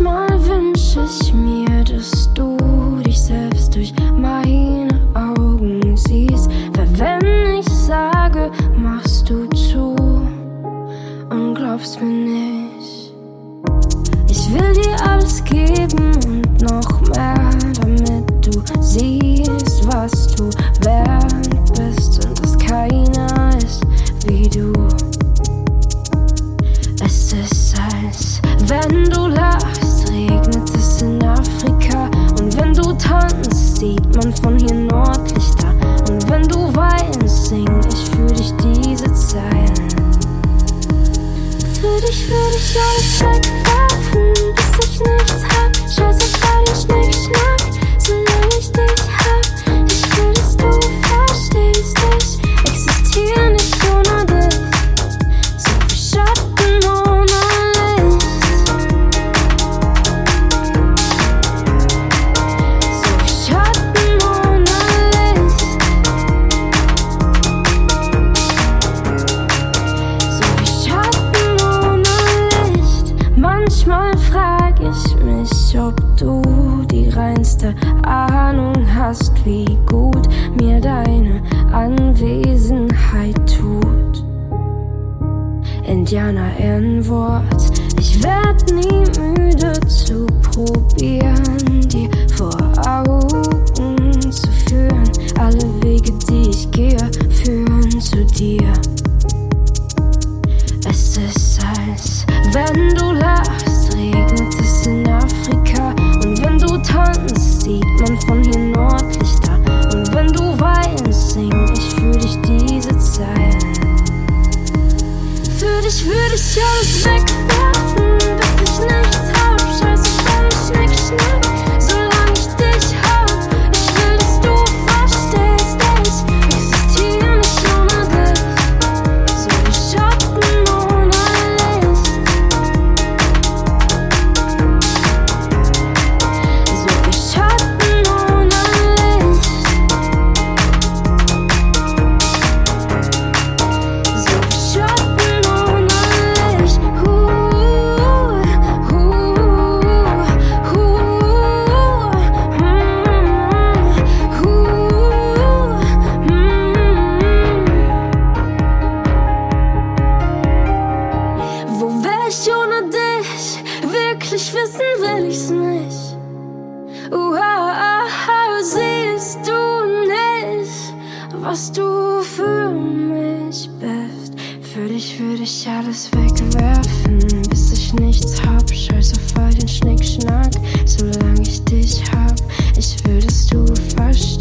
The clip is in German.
Manchmal wünsche ich mir, dass du dich selbst durch meine Augen siehst. Weil wenn ich sage, machst du zu und glaubst mir nicht. Just hast, wie gut mir deine Anwesenheit tut. Indianer Ehrenwort, ich werd nie wow, siehst du nicht, was du für mich bist. Für dich würde ich alles wegwerfen, bis ich nichts hab. Scheiß auf all den Schnickschnack, solange ich dich hab. Ich will, dass du verstehst.